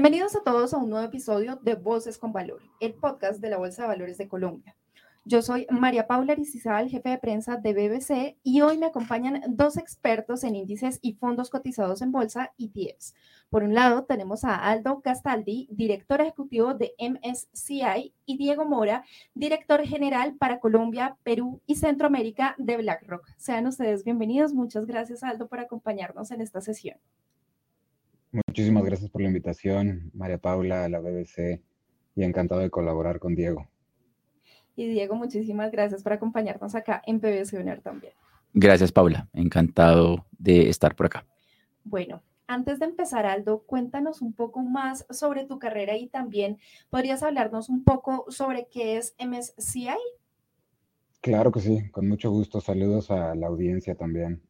Bienvenidos a todos a un nuevo episodio de Voces con Valor, el podcast de la Bolsa de Valores de Colombia. Yo soy María Paula Aristizabal, jefe de prensa de BBC, y hoy me acompañan dos expertos en índices y fondos cotizados en bolsa, ETFs. Por un lado, tenemos a Aldo Castaldi, director ejecutivo de MSCI, y Diego Mora, director general para Colombia, Perú y Centroamérica de BlackRock. Sean ustedes bienvenidos. Muchas gracias, Aldo, por acompañarnos en esta sesión. Muchísimas gracias por la invitación, María Paula, a la BBC, y encantado de colaborar con Diego. Y Diego, muchísimas gracias por acompañarnos acá en BBC Unir también. Gracias, Paula. Encantado de estar por acá. Bueno, antes de empezar, Aldo, cuéntanos un poco más sobre tu carrera y también podrías hablarnos un poco sobre qué es MSCI. Claro que sí, con mucho gusto. Saludos a la audiencia también.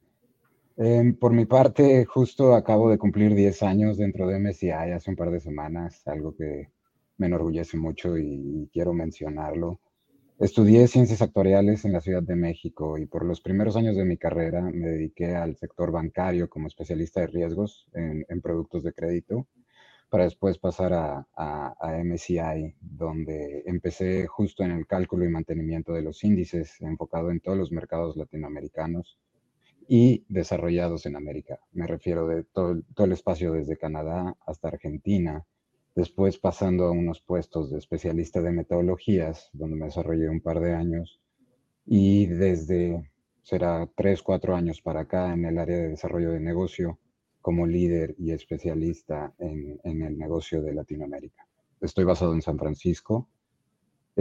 Em, por mi parte, justo acabo de cumplir 10 años dentro de MSCI hace un par de semanas, algo que me enorgullece mucho y, quiero mencionarlo. Estudié ciencias actuariales en la Ciudad de México y por los primeros años de mi carrera me dediqué al sector bancario como especialista de riesgos en, productos de crédito, para después pasar a, a, MSCI, donde empecé justo en el cálculo y mantenimiento de los índices, enfocado en todos los mercados latinoamericanos y desarrollados en América. Me refiero de todo, el espacio desde Canadá hasta Argentina, después pasando a unos puestos de especialista de metodologías, donde me desarrollé un par de años, y desde, será tres, cuatro años para acá en el área de desarrollo de negocio como líder y especialista en, en el negocio de Latinoamérica. Estoy basado en San Francisco,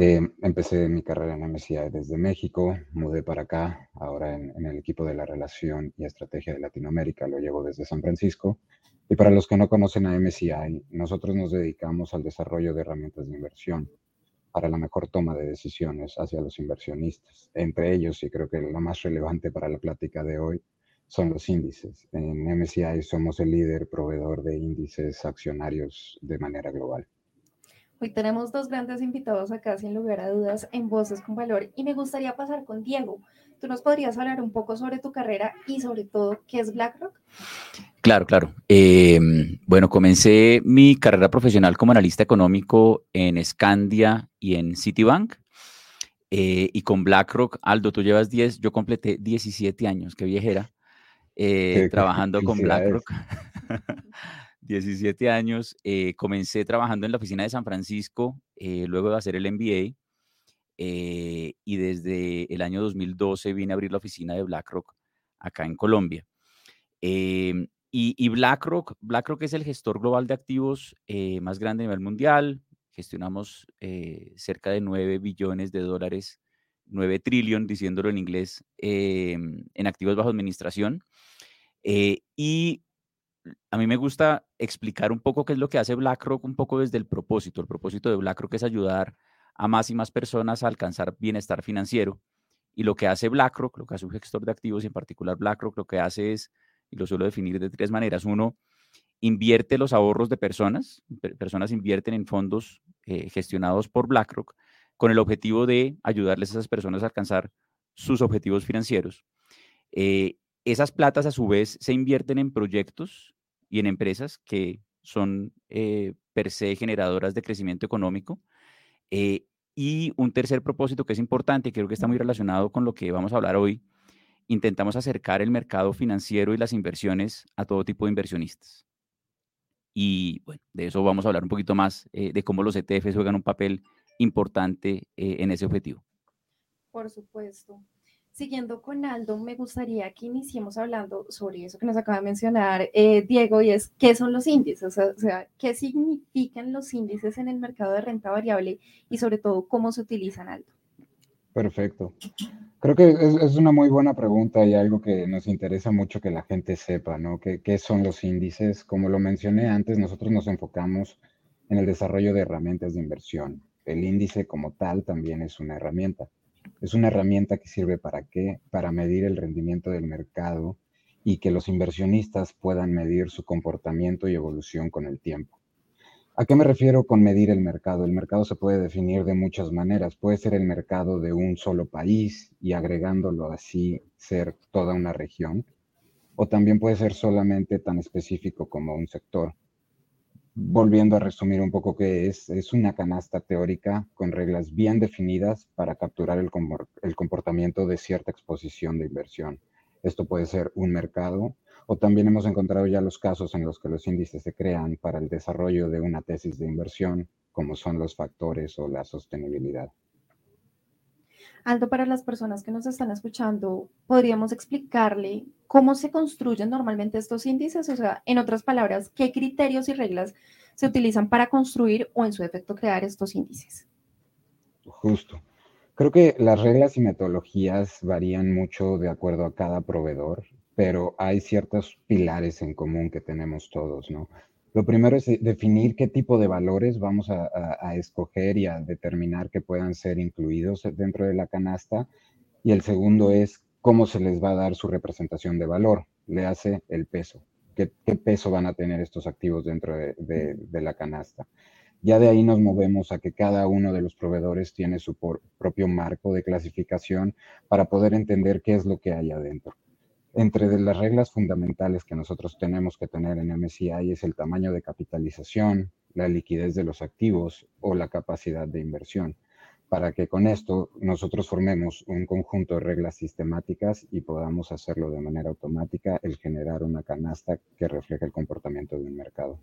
eh, empecé mi carrera en MSCI desde México, mudé para acá, ahora en, el equipo de la relación y estrategia de Latinoamérica, lo llevo desde San Francisco. Y para los que no conocen a MSCI, nosotros nos dedicamos al desarrollo de herramientas de inversión para la mejor toma de decisiones hacia los inversionistas. Entre ellos, y creo que lo más relevante para la plática de hoy, son los índices. En MSCI somos el líder proveedor de índices accionarios de manera global. Hoy tenemos dos grandes invitados acá, sin lugar a dudas, en Voces con Valor. Y me gustaría pasar con Diego. ¿Tú nos podrías hablar un poco sobre tu carrera y sobre todo qué es BlackRock? Claro, claro. Em, bueno, comencé mi carrera profesional como analista económico en Scandia y en Citibank. Eh, y con BlackRock, Aldo, tú llevas 10, yo completé 17 años, qué viejera, eh, trabajando con BlackRock. 17 años, eh, comencé trabajando en la oficina de San Francisco, eh, luego de hacer el MBA, eh, y desde el año 2012 vine a abrir la oficina de BlackRock acá en Colombia. Em, y, BlackRock, BlackRock es el gestor global de activos más grande a nivel mundial. Gestionamos cerca de 9 billones de dólares, 9 trillion, diciéndolo en inglés, em, en activos bajo administración. y a mí me gusta explicar un poco qué es lo que hace BlackRock, un poco desde el propósito. El propósito de BlackRock es ayudar a más y más personas a alcanzar bienestar financiero. Y lo que hace BlackRock, lo que hace un gestor de activos y en particular BlackRock, lo que hace es, y lo suelo definir de tres maneras. Uno, invierte los ahorros de personas. Personas invierten en fondos eh, gestionados por BlackRock con el objetivo de ayudarles a esas personas a alcanzar sus objetivos financieros. Eh, esas platas a su vez se invierten en proyectos y en empresas que son eh, per se generadoras de crecimiento económico. Eh, y un tercer propósito que es importante, creo que está muy relacionado con lo que vamos a hablar hoy, intentamos acercar el mercado financiero y las inversiones a todo tipo de inversionistas. Y bueno, de eso vamos a hablar un poquito más, eh, de cómo los ETFs juegan un papel importante en ese objetivo. Por supuesto. Siguiendo con Aldo, me gustaría que iniciemos hablando sobre eso que nos acaba de mencionar eh, Diego, y es qué son los índices, o sea, qué significan los índices en el mercado de renta variable y sobre todo cómo se utilizan, Aldo. Perfecto. Creo que es, una muy buena pregunta y algo que nos interesa mucho que la gente sepa, ¿no? ¿Qué, ¿Qué, son los índices? Como lo mencioné antes, nosotros nos enfocamos en el desarrollo de herramientas de inversión. El índice como tal también es una herramienta. Es una herramienta que sirve para qué? Para medir el rendimiento del mercado y que los inversionistas puedan medir su comportamiento y evolución con el tiempo. ¿A qué me refiero con medir el mercado? El mercado se puede definir de muchas maneras. Puede ser el mercado de un solo país y agregándolo así ser toda una región, o también puede ser solamente tan específico como un sector. Volviendo a resumir un poco qué es, es una canasta teórica con reglas bien definidas para capturar el, el comportamiento de cierta exposición de inversión. Esto puede ser un mercado, o también hemos encontrado ya los casos en los que los índices se crean para el desarrollo de una tesis de inversión, como son los factores o la sostenibilidad. Aldo, para las personas que nos están escuchando, ¿podríamos explicarle cómo se construyen normalmente estos índices? O sea, en otras palabras, ¿qué criterios y reglas se utilizan para construir o en su efecto crear estos índices? Justo. Creo que las reglas y metodologías varían mucho de acuerdo a cada proveedor pero hay ciertos pilares en común que tenemos todos, ¿no? Lo primero es definir qué tipo de valores vamos a, escoger y a determinar que puedan ser incluidos dentro de la canasta. Y el segundo es cómo se les va a dar su representación de valor. Le hace el peso. ¿Qué, peso van a tener estos activos dentro de, la canasta? Ya de ahí nos movemos a que cada uno de los proveedores tiene su propio marco de clasificación para poder entender qué es lo que hay adentro. Entre las reglas fundamentales que nosotros tenemos que tener en MSCI es el tamaño de capitalización, la liquidez de los activos o la capacidad de inversión, para que con esto nosotros formemos un conjunto de reglas sistemáticas y podamos hacerlo de manera automática, el generar una canasta que refleje el comportamiento de un mercado.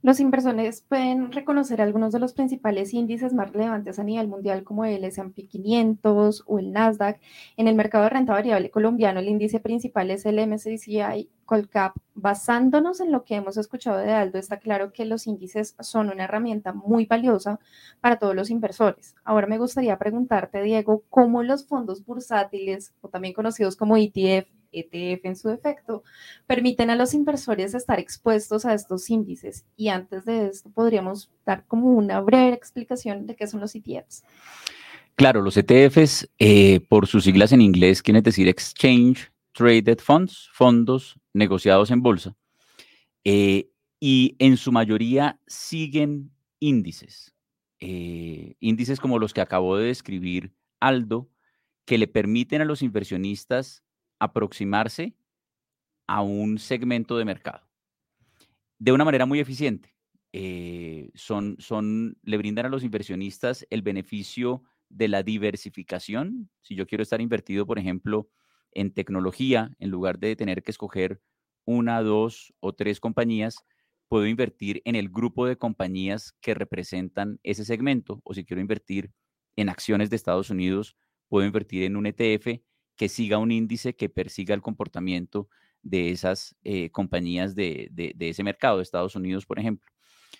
Los inversores pueden reconocer algunos de los principales índices más relevantes a nivel mundial, como el S&P 500 o el Nasdaq. En el mercado de renta variable colombiano, el índice principal es el MSCI Colcap. Basándonos en lo que hemos escuchado de Aldo, está claro que los índices son una herramienta muy valiosa para todos los inversores. Ahora me gustaría preguntarte, Diego, cómo los fondos bursátiles, o también conocidos como ETF, ETF en su defecto, permiten a los inversores estar expuestos a estos índices. Y antes de esto, podríamos dar como una breve explicación de qué son los ETFs. Claro, los ETFs, eh, por sus siglas en inglés, quieren decir Exchange Traded Funds, fondos negociados en bolsa. Eh, y en su mayoría siguen índices, eh, índices como los que acabó de describir Aldo, que le permiten a los inversionistas aproximarse a un segmento de mercado de una manera muy eficiente. Eh, son, son, le brindan a los inversionistas el beneficio de la diversificación. Si yo quiero estar invertido, por ejemplo, en tecnología, en lugar de tener que escoger una, dos o tres compañías, puedo invertir en el grupo de compañías que representan ese segmento. O si quiero invertir en acciones de Estados Unidos, puedo invertir en un ETF que siga un índice que persiga el comportamiento de esas eh, compañías de, ese mercado, de Estados Unidos, por ejemplo.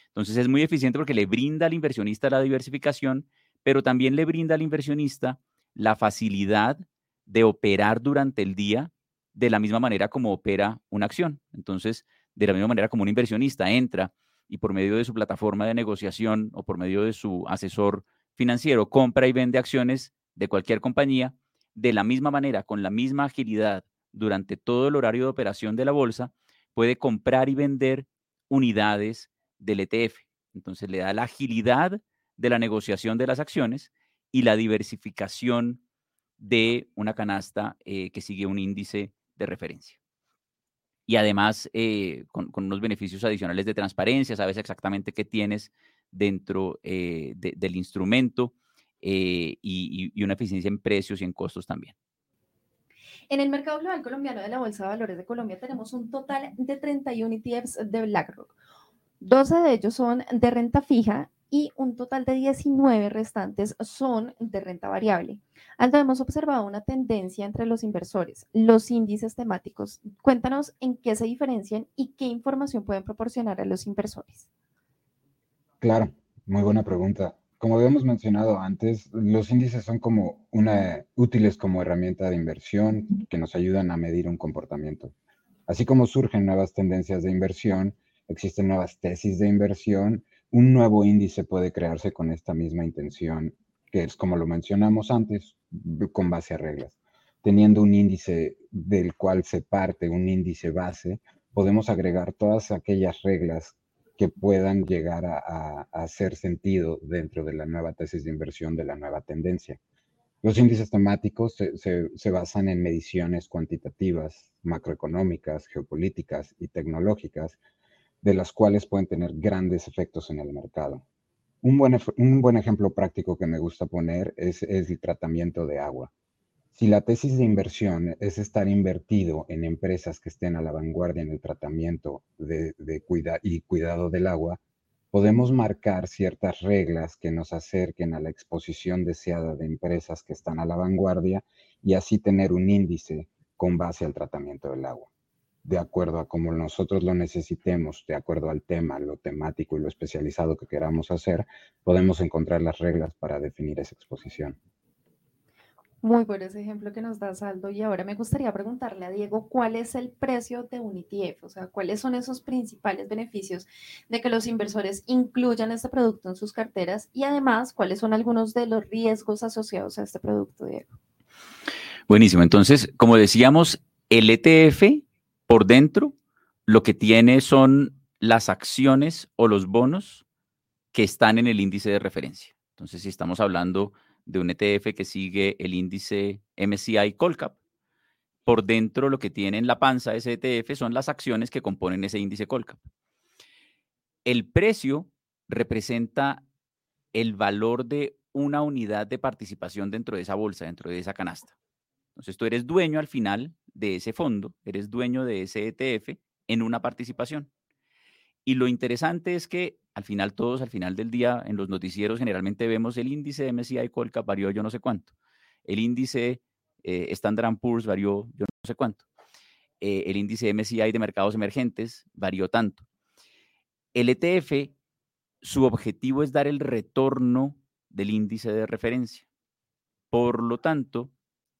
Entonces es muy eficiente porque le brinda al inversionista la diversificación, pero también le brinda al inversionista la facilidad de operar durante el día de la misma manera como opera una acción. Entonces, de la misma manera como un inversionista entra y por medio de su plataforma de negociación o por medio de su asesor financiero compra y vende acciones de cualquier compañía, de la misma manera, con la misma agilidad durante todo el horario de operación de la bolsa, puede comprar y vender unidades del ETF. Entonces le da la agilidad de la negociación de las acciones y la diversificación de una canasta eh, que sigue un índice de referencia. Y además, eh, con, unos beneficios adicionales de transparencia, sabes exactamente qué tienes dentro eh, del instrumento eh, y, una eficiencia en precios y en costos también. En el mercado global colombiano de la Bolsa de Valores de Colombia tenemos un total de 31 ETFs de BlackRock. 12 de ellos son de renta fija y un total de 19 restantes son de renta variable. Aldo, hemos observado una tendencia entre los inversores, los índices temáticos. Cuéntanos en qué se diferencian y qué información pueden proporcionar a los inversores. Claro, muy buena pregunta. Como habíamos mencionado antes, los índices son útiles como herramienta de inversión que nos ayudan a medir un comportamiento. Así como surgen nuevas tendencias de inversión, existen nuevas tesis de inversión, un nuevo índice puede crearse con esta misma intención, que es como lo mencionamos antes, con base a reglas. Teniendo un índice del cual se parte, un índice base, podemos agregar todas aquellas reglas que puedan llegar a, hacer sentido dentro de la nueva tesis de inversión, de la nueva tendencia. Los índices temáticos se, basan en mediciones cuantitativas, macroeconómicas, geopolíticas y tecnológicas, de las cuales pueden tener grandes efectos en el mercado. Un buen, un buen ejemplo práctico que me gusta poner es el tratamiento de agua. Si la tesis de inversión es estar invertido en empresas que estén a la vanguardia en el tratamiento de, y cuidado del agua, podemos marcar ciertas reglas que nos acerquen a la exposición deseada de empresas que están a la vanguardia y así tener un índice con base al tratamiento del agua. De acuerdo a cómo nosotros lo necesitemos, de acuerdo al tema, lo temático y lo especializado que queramos hacer, podemos encontrar las reglas para definir esa exposición. Muy buen ese ejemplo que nos da Saldo. Y ahora me gustaría preguntarle a Diego cuál es el precio de un ETF, o sea, cuáles son esos principales beneficios de que los inversores incluyan este producto en sus carteras y además cuáles son algunos de los riesgos asociados a este producto, Diego. Buenísimo. Entonces, como decíamos, el ETF por dentro lo que tiene son las acciones o los bonos que están en el índice de referencia. Entonces, si estamos hablando de un ETF que sigue el índice MSCI Colcap. Por dentro lo que tiene en la panza ese ETF son las acciones que componen ese índice Colcap. El precio representa el valor de una unidad de participación dentro de esa bolsa, dentro de esa canasta. Entonces tú eres dueño al final de ese fondo, eres dueño de ese ETF en una participación. Y lo interesante es que al final todos, al final del día, en los noticieros generalmente vemos el índice de MSCI Colca varió yo no sé cuánto. El índice eh, Standard Poor's varió yo no sé cuánto. Eh, el índice MSCI de mercados emergentes varió tanto. El ETF, su objetivo es dar el retorno del índice de referencia. Por lo tanto,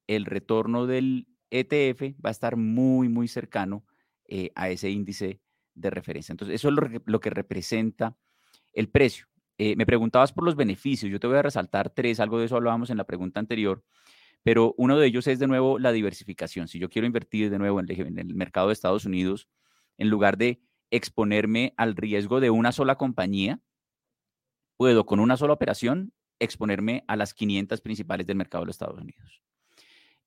el retorno del ETF va a estar muy, muy cercano eh, a ese índice de referencia. Entonces, eso es lo, que representa el precio. Eh, me preguntabas por los beneficios. Yo te voy a resaltar tres, algo de eso hablábamos en la pregunta anterior, pero uno de ellos es de nuevo la diversificación. Si yo quiero invertir de nuevo en el, mercado de Estados Unidos, en lugar de exponerme al riesgo de una sola compañía, puedo con una sola operación exponerme a las 500 principales del mercado de Estados Unidos.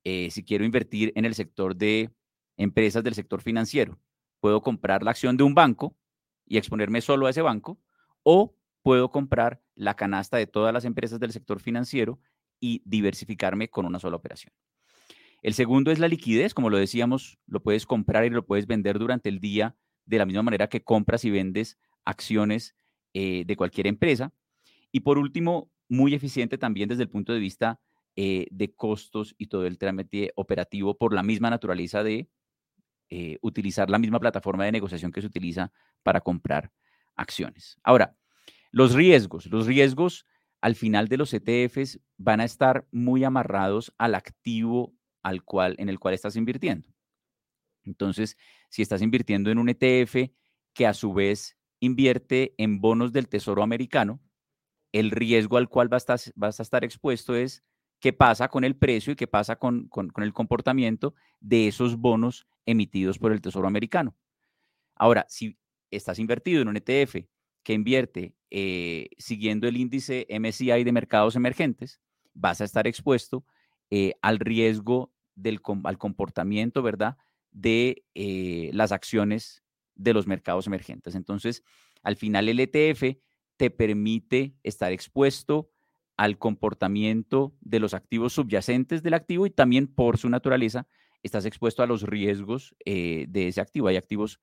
Eh, si quiero invertir en el sector de empresas del sector financiero, puedo comprar la acción de un banco y exponerme solo a ese banco, o puedo comprar la canasta de todas las empresas del sector financiero y diversificarme con una sola operación. El segundo es la liquidez, como lo decíamos, lo puedes comprar y lo puedes vender durante el día de la misma manera que compras y vendes acciones eh, de cualquier empresa. Y por último, muy eficiente también desde el punto de vista eh, de costos y todo el trámite operativo por la misma naturaleza de eh, utilizar la misma plataforma de negociación que se utiliza para comprar acciones. Ahora, los riesgos. Los riesgos al final de los ETFs van a estar muy amarrados al activo al cual, en el cual estás invirtiendo. Entonces, si estás invirtiendo en un ETF que a su vez invierte en bonos del Tesoro americano, el riesgo al cual vas a estar, vas a estar expuesto es qué pasa con el precio y qué pasa con, el comportamiento de esos bonos emitidos por el Tesoro americano. Ahora, si estás invertido en un ETF que invierte eh, siguiendo el índice MSCI de mercados emergentes, vas a estar expuesto eh, al riesgo del al comportamiento, ¿verdad?, de eh, las acciones de los mercados emergentes. Entonces, al final el ETF te permite estar expuesto al comportamiento de los activos subyacentes del activo y también por su naturaleza estás expuesto a los riesgos de ese activo. Hay activos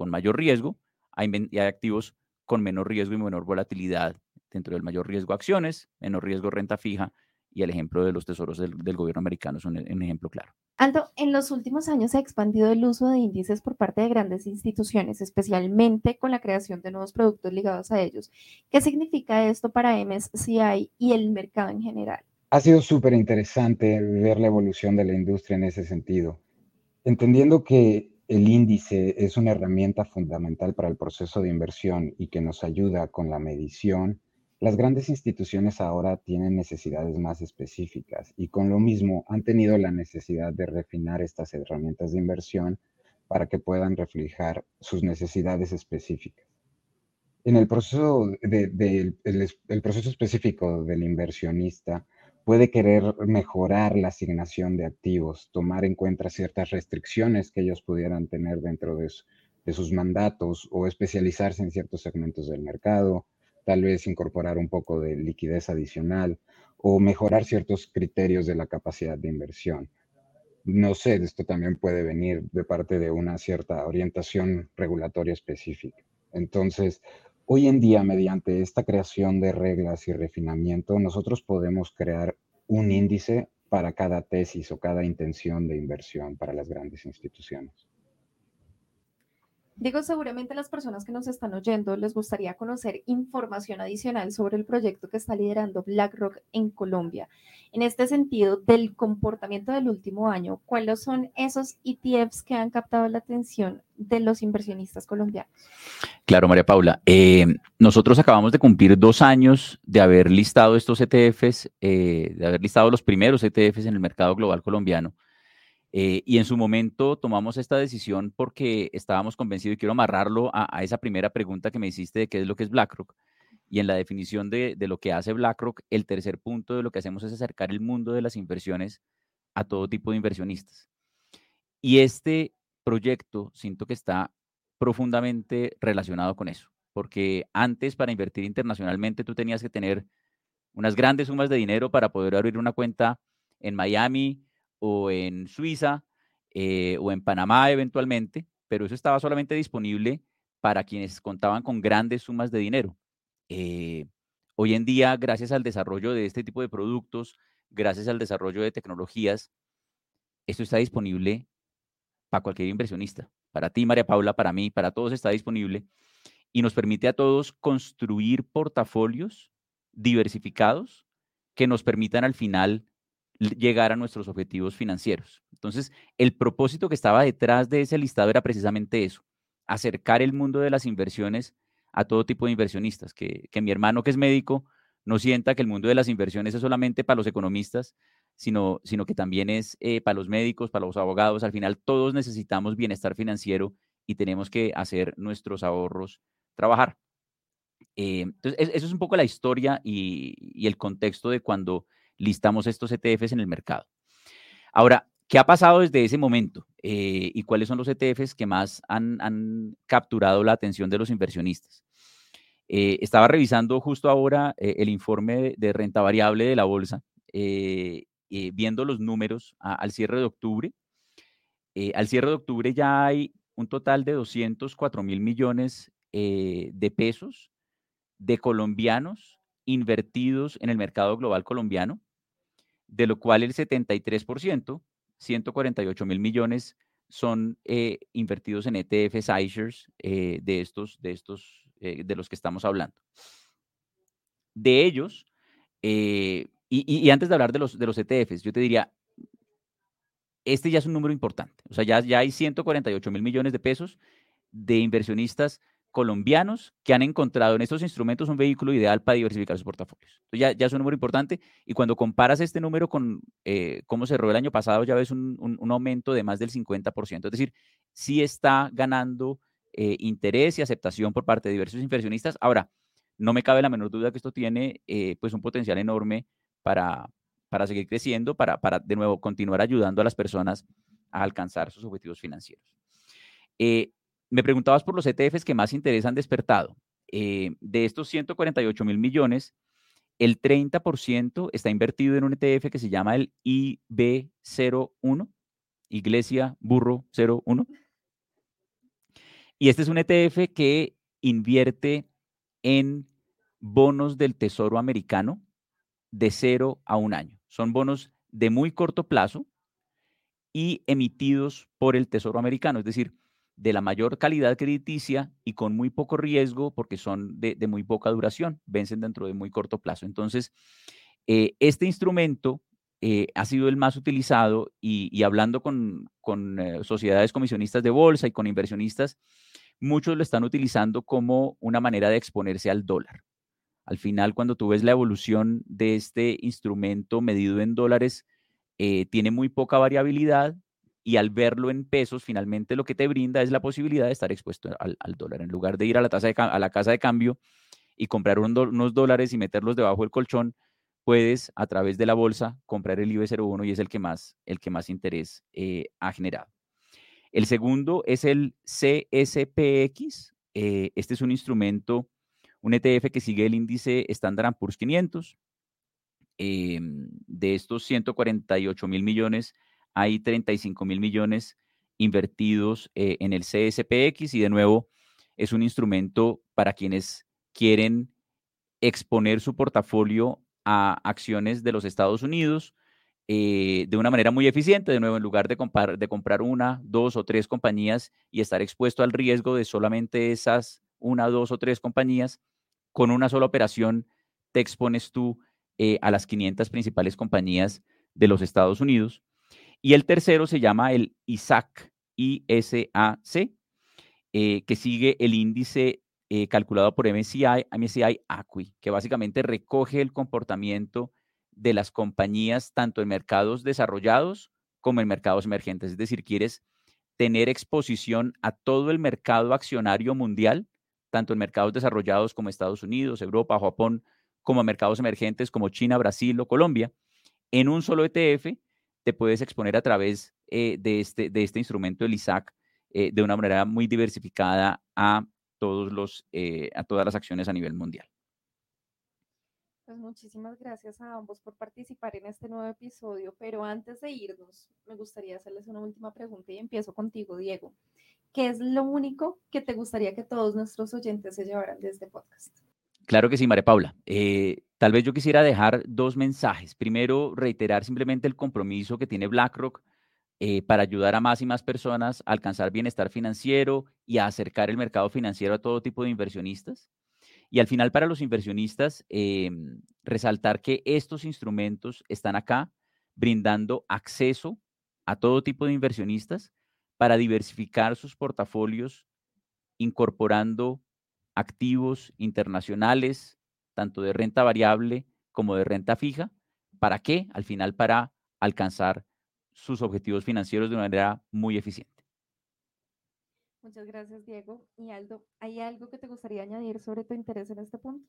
con mayor riesgo hay, y hay activos con menor riesgo y menor volatilidad. Dentro del mayor riesgo acciones, menor riesgo renta fija y el ejemplo de los tesoros del, gobierno americano es un, un, ejemplo claro. Aldo, en los últimos años se ha expandido el uso de índices por parte de grandes instituciones, especialmente con la creación de nuevos productos ligados a ellos. ¿Qué significa esto para MSCI y el mercado en general? Ha sido súper interesante ver la evolución de la industria en ese sentido, entendiendo que el índice es una herramienta fundamental para el proceso de inversión y que nos ayuda con la medición las grandes instituciones ahora tienen necesidades más específicas y con lo mismo han tenido la necesidad de refinar estas herramientas de inversión para que puedan reflejar sus necesidades específicas. En el proceso, de, proceso específico del inversionista puede querer mejorar la asignación de activos, tomar en cuenta ciertas restricciones que ellos pudieran tener dentro de sus mandatos o especializarse en ciertos segmentos del mercado, tal vez incorporar un poco de liquidez adicional o mejorar ciertos criterios de la capacidad de inversión. No sé, esto también puede venir de parte de una cierta orientación regulatoria específica. Entonces, hoy en día, mediante esta creación de reglas y refinamiento, nosotros podemos crear un índice para cada tesis o cada intención de inversión para las grandes instituciones. Digo, seguramente las personas que nos están oyendo les gustaría conocer información adicional sobre el proyecto que está liderando BlackRock en Colombia. En este sentido, del comportamiento del último año, ¿cuáles son esos ETFs que han captado la atención de los inversionistas colombianos? Claro, María Paula. Eh, nosotros acabamos de cumplir dos años de haber listado estos ETFs, eh, de haber listado los primeros ETFs en el mercado global colombiano. Eh, y en su momento tomamos esta decisión porque estábamos convencidos, y quiero amarrarlo a, esa primera pregunta que me hiciste de qué es lo que es BlackRock. Y en la definición de, de, lo que hace BlackRock, el tercer punto de lo que hacemos es acercar el mundo de las inversiones a todo tipo de inversionistas. Y este proyecto siento que está profundamente relacionado con eso, porque antes para invertir internacionalmente tú tenías que tener unas grandes sumas de dinero para poder abrir una cuenta en Miami, o en Suiza eh, o en Panamá eventualmente, pero eso estaba solamente disponible para quienes contaban con grandes sumas de dinero. Eh, hoy en día, gracias al desarrollo de este tipo de productos, gracias al desarrollo de tecnologías, esto está disponible para cualquier inversionista. Para ti, María Paula, para mí, para todos está disponible y nos permite a todos construir portafolios diversificados que nos permitan al final llegar a nuestros objetivos financieros. Entonces, el propósito que estaba detrás de ese listado era precisamente eso, acercar el mundo de las inversiones a todo tipo de inversionistas, que, mi hermano que es médico no sienta que el mundo de las inversiones es solamente para los economistas, sino, sino que también es eh, para los médicos, para los abogados. Al final, todos necesitamos bienestar financiero y tenemos que hacer nuestros ahorros trabajar. Eh, entonces, eso es un poco la historia y el contexto de cuando listamos estos ETFs en el mercado. Ahora, ¿qué ha pasado desde ese momento? Eh, ¿Y cuáles son los ETFs que más han, capturado la atención de los inversionistas? Eh, estaba revisando justo ahora eh, el informe de renta variable de la bolsa, viendo los números al cierre de octubre. al cierre de octubre ya hay un total de 204 mil millones de pesos de colombianos invertidos en el mercado global colombiano de lo cual el 73%, 148 mil millones, son eh, invertidos en ETFs iShares eh, de estos, de estos, eh, de los que estamos hablando. De ellos, y, antes de hablar de los, de los ETFs, yo te diría, este ya es un número importante. O sea, ya, ya hay 148 mil millones de pesos de inversionistas colombianos que han encontrado en estos instrumentos un vehículo ideal para diversificar sus portafolios. Ya, ya es un número importante y cuando comparas este número con eh, cómo cerró el año pasado, ya ves un, un, aumento de más del 50%. Es decir, sí está ganando eh, interés y aceptación por parte de diversos inversionistas. Ahora, no me cabe la menor duda que esto tiene eh, pues un potencial enorme para, para seguir creciendo, para, para de nuevo continuar ayudando a las personas a alcanzar sus objetivos financieros. Eh, me preguntabas por los ETFs que más interés han despertado. Eh, de estos 148 mil millones, el 30% está invertido en un ETF que se llama el IB01, Iglesia Burro 01. Y este es un ETF que invierte en bonos del Tesoro americano de cero a un año. son bonos de muy corto plazo y emitidos por el Tesoro americano, es decir, de la mayor calidad crediticia y con muy poco riesgo porque son de, muy poca duración, vencen dentro de muy corto plazo. Entonces, eh, este instrumento eh, ha sido el más utilizado y, hablando con, eh, sociedades comisionistas de bolsa y con inversionistas, muchos lo están utilizando como una manera de exponerse al dólar. Al final, cuando tú ves la evolución de este instrumento medido en dólares, tiene muy poca variabilidad y al verlo en pesos, finalmente lo que te brinda es la posibilidad de estar expuesto al, dólar. En lugar de ir a la, tasa a la casa de cambio y comprar unos dólares y meterlos debajo del colchón, puedes a través de la bolsa comprar el IB01 y es el que más, el que más interés eh, ha generado. El segundo es el CSPX. Eh, este es un instrumento, un ETF que sigue el índice Standard Poor's 500. Em, de estos 148 mil millones, hay 35 mil millones invertidos eh, en el CSPX y de nuevo es un instrumento para quienes quieren exponer su portafolio a acciones de los Estados Unidos eh, de una manera muy eficiente, de nuevo, en lugar de, de comprar una, dos o tres compañías y estar expuesto al riesgo de solamente esas una, dos o tres compañías, con una sola operación te expones tú eh, a las 500 principales compañías de los Estados Unidos. Y el tercero se llama el ISAC, ISAC, eh, que sigue el índice eh, calculado por MSCI, MSCI ACWI, que básicamente recoge el comportamiento de las compañías tanto en mercados desarrollados como en mercados emergentes. Es decir, quieres tener exposición a todo el mercado accionario mundial, tanto en mercados desarrollados como Estados Unidos, Europa, Japón, como mercados emergentes como China, Brasil o Colombia, en un solo ETF te puedes exponer a través eh, de, este, de este instrumento, el ISAC, eh, de una manera muy diversificada a, todos los, eh, a todas las acciones a nivel mundial. Pues muchísimas gracias a ambos por participar en este nuevo episodio, pero antes de irnos, me gustaría hacerles una última pregunta y empiezo contigo, Diego. ¿Qué es lo único que te gustaría que todos nuestros oyentes se llevaran de este podcast? Claro que sí, María Paula. Eh, tal vez yo quisiera dejar dos mensajes. Primero, reiterar simplemente el compromiso que tiene BlackRock eh, para ayudar a más y más personas a alcanzar bienestar financiero y a acercar el mercado financiero a todo tipo de inversionistas. Y al final, para los inversionistas, em, resaltar que estos instrumentos están acá brindando acceso a todo tipo de inversionistas para diversificar sus portafolios, incorporando activos internacionales, tanto de renta variable como de renta fija. ¿Para qué? Al final, para alcanzar sus objetivos financieros de una manera muy eficiente. Muchas gracias, Diego. Y Aldo, ¿hay algo que te gustaría añadir sobre tu interés en este punto?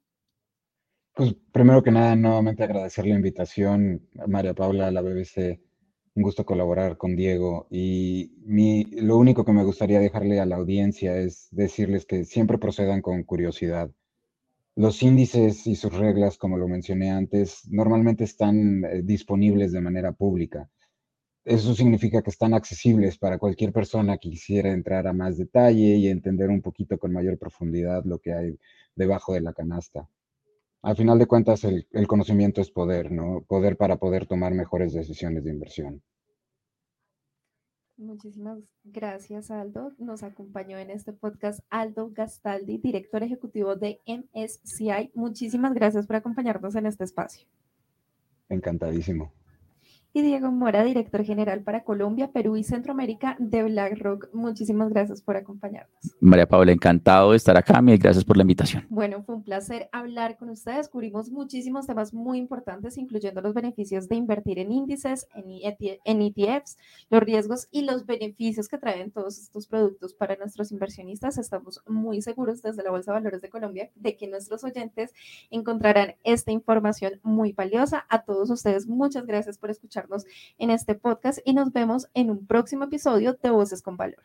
Pues primero que nada, nuevamente agradecer la invitación, María Paula, a la BBC un gusto colaborar con Diego y mi, lo único que me gustaría dejarle a la audiencia es decirles que siempre procedan con curiosidad. Los índices y sus reglas, como lo mencioné antes, normalmente están eh, disponibles de manera pública. Eso significa que están accesibles para cualquier persona que quisiera entrar a más detalle y entender un poquito con mayor profundidad lo que hay debajo de la canasta. Al final de cuentas, el, conocimiento es poder, ¿no? Poder para poder tomar mejores decisiones de inversión. Muchísimas gracias, Aldo. Nos acompañó en este podcast Aldo Gastaldi, director ejecutivo de MSCI. Muchísimas gracias por acompañarnos en este espacio. Encantadísimo y Diego Mora, director general para Colombia, Perú y Centroamérica de BlackRock. Muchísimas gracias por acompañarnos. María Paula, encantado de estar acá. Mil gracias por la invitación. Bueno, fue un placer hablar con ustedes. Cubrimos muchísimos temas muy importantes, incluyendo los beneficios de invertir en índices, en ETFs, e los riesgos y los beneficios que traen todos estos productos para nuestros inversionistas. Estamos muy seguros desde la Bolsa de Valores de Colombia de que nuestros oyentes encontrarán esta información muy valiosa. A todos ustedes, muchas gracias por escuchar en este podcast y nos vemos en un próximo episodio de Voces con Valor.